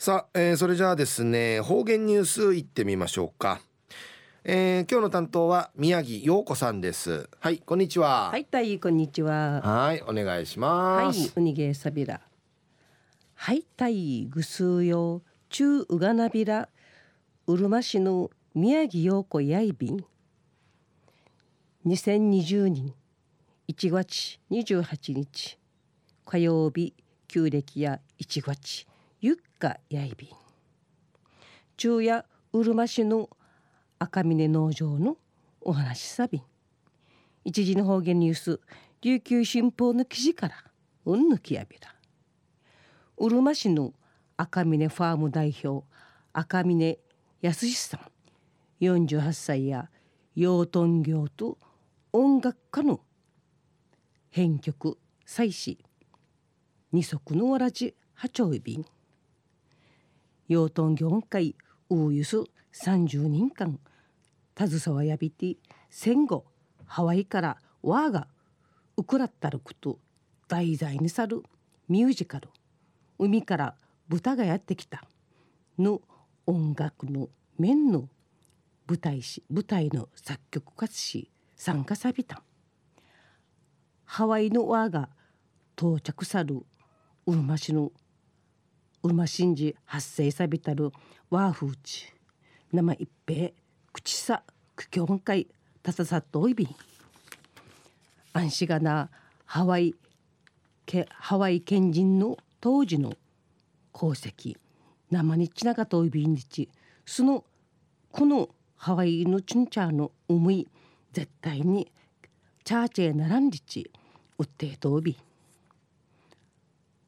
さあ、えー、それじゃあですね方言ニュースいってみましょうか、えー、今日の担当は宮城陽子さんです。はいこんにちは。はいたいこんにちは。はいお願いします。はいうにげさびら。はいたいぐすうよ。中うがなびら。うるま市の宮城陽子やいびん。2020年1月28日火曜日旧暦や1月ゆっかやいびん。中夜うるま市の赤峰農場のお話さびん。一時の方言ニュース琉球新報の記事からうんぬきやびらうるま市の赤峰ファーム代表赤峰康さん。48歳や養豚業と音楽家の編曲祭祀二足のわらじ八丁便養豚業界ウーユス30年間。携わやびて戦後ハワイからワーがウクラッタルクと題材に去るミュージカル。海から豚がやってきた。の音楽の面の舞台し舞台の作曲家し参加さびた。ハワイのワーが到着さるうるま市のうるま神事発生さびたるワーフーチ。生一平口さ苦境会たささっとおいびん安心がなハワイけハワイ県人の当時の功績。生にちながといびんにち。そのこのハワイのチュンチャーの思い絶対にチャーチェならんりち。うってとび。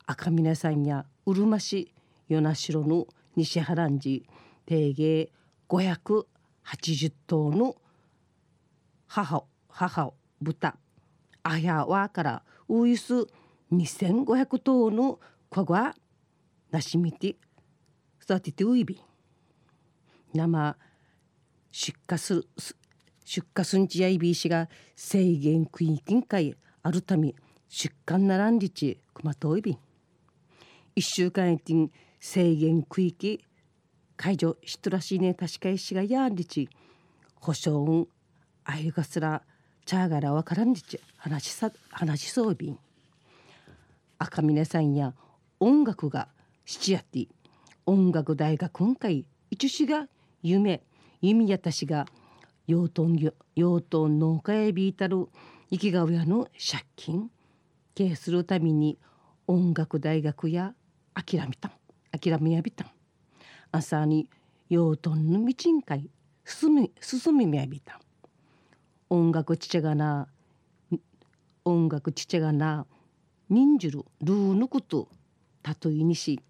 赤峰さんやうるま市与那城の西原んじ定芸580頭の母母豚あやわからウイス2500頭のかがなしみて育ててういび。生出荷する出荷すんちやいびいしが制限区域会あるため出荷ならんりちくまといび一週間やてん制限区域解除しとらしいね確かいしがやんりち保証あゆがすらチャーガラわからんりち話しさ話しそうびん。赤峰さんや音楽が七やって音楽大学今回一しが夢。弓やたしが養豚養豚農家へビータル生きが親の借金。経するために音楽大学や諦めたん。諦めやびたん。朝に養豚の道んかい進み進みみやびたん。音楽ちちがな音楽ちちがな忍じるルーのことたとえにし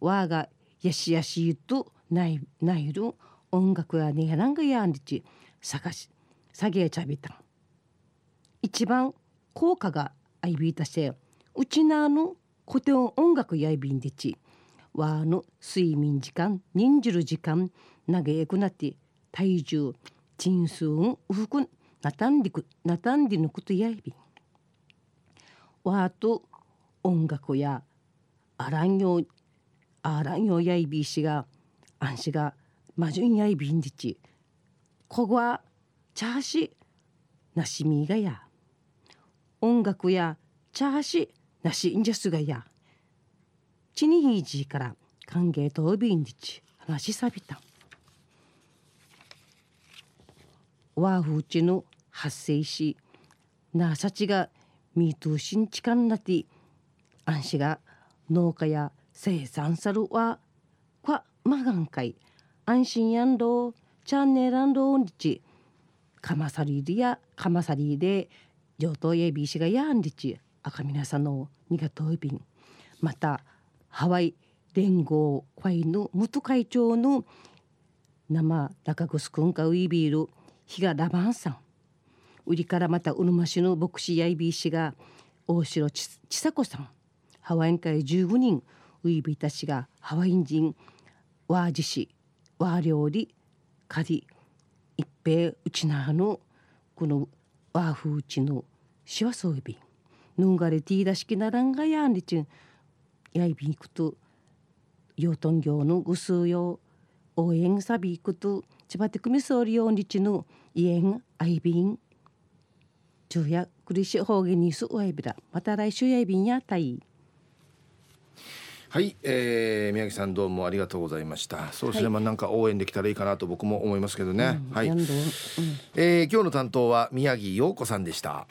わがやしやしとないないる音楽やねやなんがやんりち探し下げちゃびたん。一番効果があいびいたせうちなの古典音楽やいびんでちわの睡眠時間忍じる時間長えくなって体重鎮数うふくなたんりくなたんりぬことやいびん。わと音楽やあらんようあらんようやいびしがあんしがまじゅんやいびんでち。こごはチャーシなしみがや。音楽やチャーシなしんじゃすがや。ちにひいじから歓迎とびんでち話しさびた。わふうちの発生しなさちがみとしんちかんなてあんしが農家や生産さるはこまがんかい安心やんどチャンネルんどんりちかまさりでやかまさりで上等やびしがやんりち。赤皆さんのにがといびんまたハワイ連合会の元会長の生中ぐくんかウイビール日がラバンさん。売りからまたうるま市の牧師やいびしが大城ちさ子さんハワイン会15人ウイビーたちがハワイン人ワージ市ワー料理カリ一平うちなのこのワーフーチのしわそういびんぬんがれティーダ式ならんがやんりちんやいびんくと養豚業のぐすうよ応援サビクと千葉テクミソーリオンリチのイエンアイビン昼夜クリシ方言にすおえびらまた来週やいびんやたい。はい、えー、宮城さんどうもありがとうございました。そうですね、はい、まあなんか応援できたらいいかなと僕も思いますけどね、うん、はい、うん、えー、今日の担当は宮城陽子さんでした